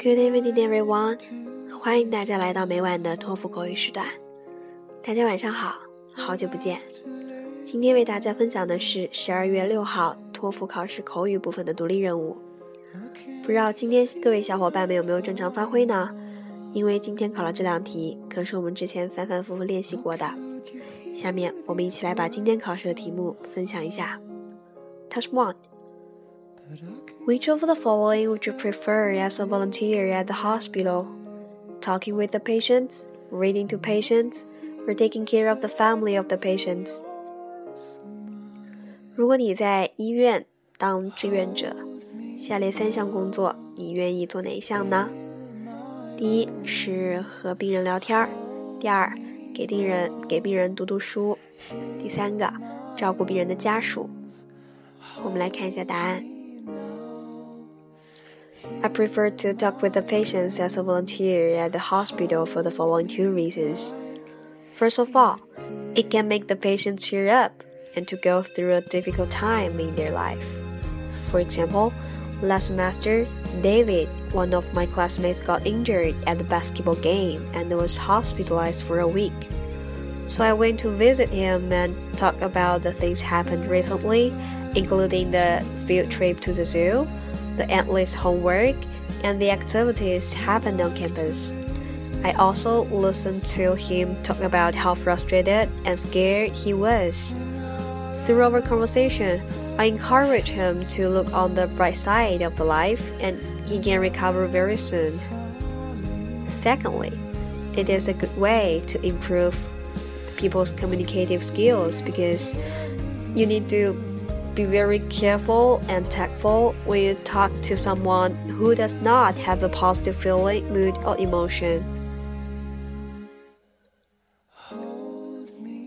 Good evening, everyone！欢迎大家来到每晚的托福口语时段。大家晚上好，好久不见。今天为大家分享的是十二月六号托福考试口语部分的独立任务。不知道今天各位小伙伴们有没有正常发挥呢？因为今天考了这两题，可是我们之前反反复复练习过的。下面我们一起来把今天考试的题目分享一下。Task One. Which of the following would you prefer as a volunteer at the hospital? Talking with the patients, reading to patients, or taking care of the family of the patients? 如果你在医院当志愿者，下列三项工作你愿意做哪一项呢？第一是和病人聊天儿，第二给病人给病人读读书，第三个照顾病人的家属。我们来看一下答案。I prefer to talk with the patients as a volunteer at the hospital for the following two reasons. First of all, it can make the patient cheer up and to go through a difficult time in their life. For example, last semester, David, one of my classmates, got injured at the basketball game and was hospitalized for a week. So I went to visit him and talk about the things happened recently, including the field trip to the zoo, the endless homework, and the activities happened on campus. I also listened to him talk about how frustrated and scared he was. Through our conversation, I encouraged him to look on the bright side of the life and he can recover very soon. Secondly, it is a good way to improve people's communicative skills because you need to be very careful and tactful when you talk to someone who does not have a positive feeling, mood, or emotion.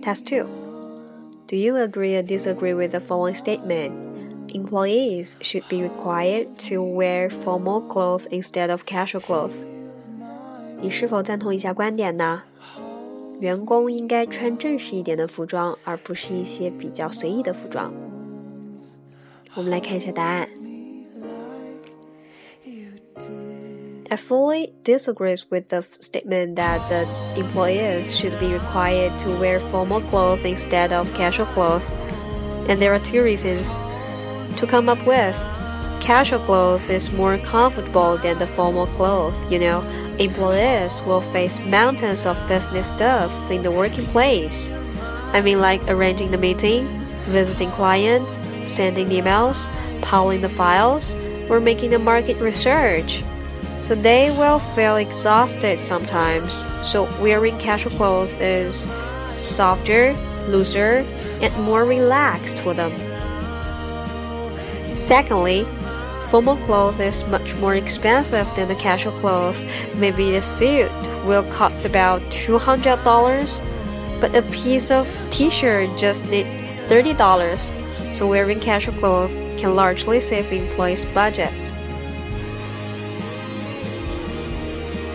Task 2. Do you agree or disagree with the following statement? Employees should be required to wear formal clothes instead of casual clothes. 你是否赞同以下观点呢？员工应该穿正式一点的服装，而不是一些比较随意的服装。 我们来看一下答案。I fully disagrees with the statement that the employees should be required to wear formal clothes instead of casual clothes. And there are two reasons to come up with. Casual clothes is more comfortable than the formal clothes, you know employees will face mountains of business stuff in the working place. I mean, like arranging the meeting, visiting clients, sending emails, piling the files, or making the market research. So they will feel exhausted sometimes. So wearing casual clothes is softer, looser, and more relaxed for them. Secondly, Formal clothes is much more expensive than the casual clothes. Maybe the suit will cost about $200, but a piece of t-shirt just need $30. So wearing casual clothes can largely save employees' budget.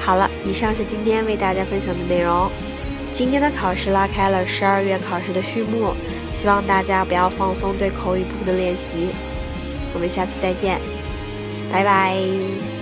好了，以上是今天为大家分享的内容。今天的考试拉开了十二月考试的序幕，希望大家不要放松对口语部分的练习。我们下次再见。拜拜。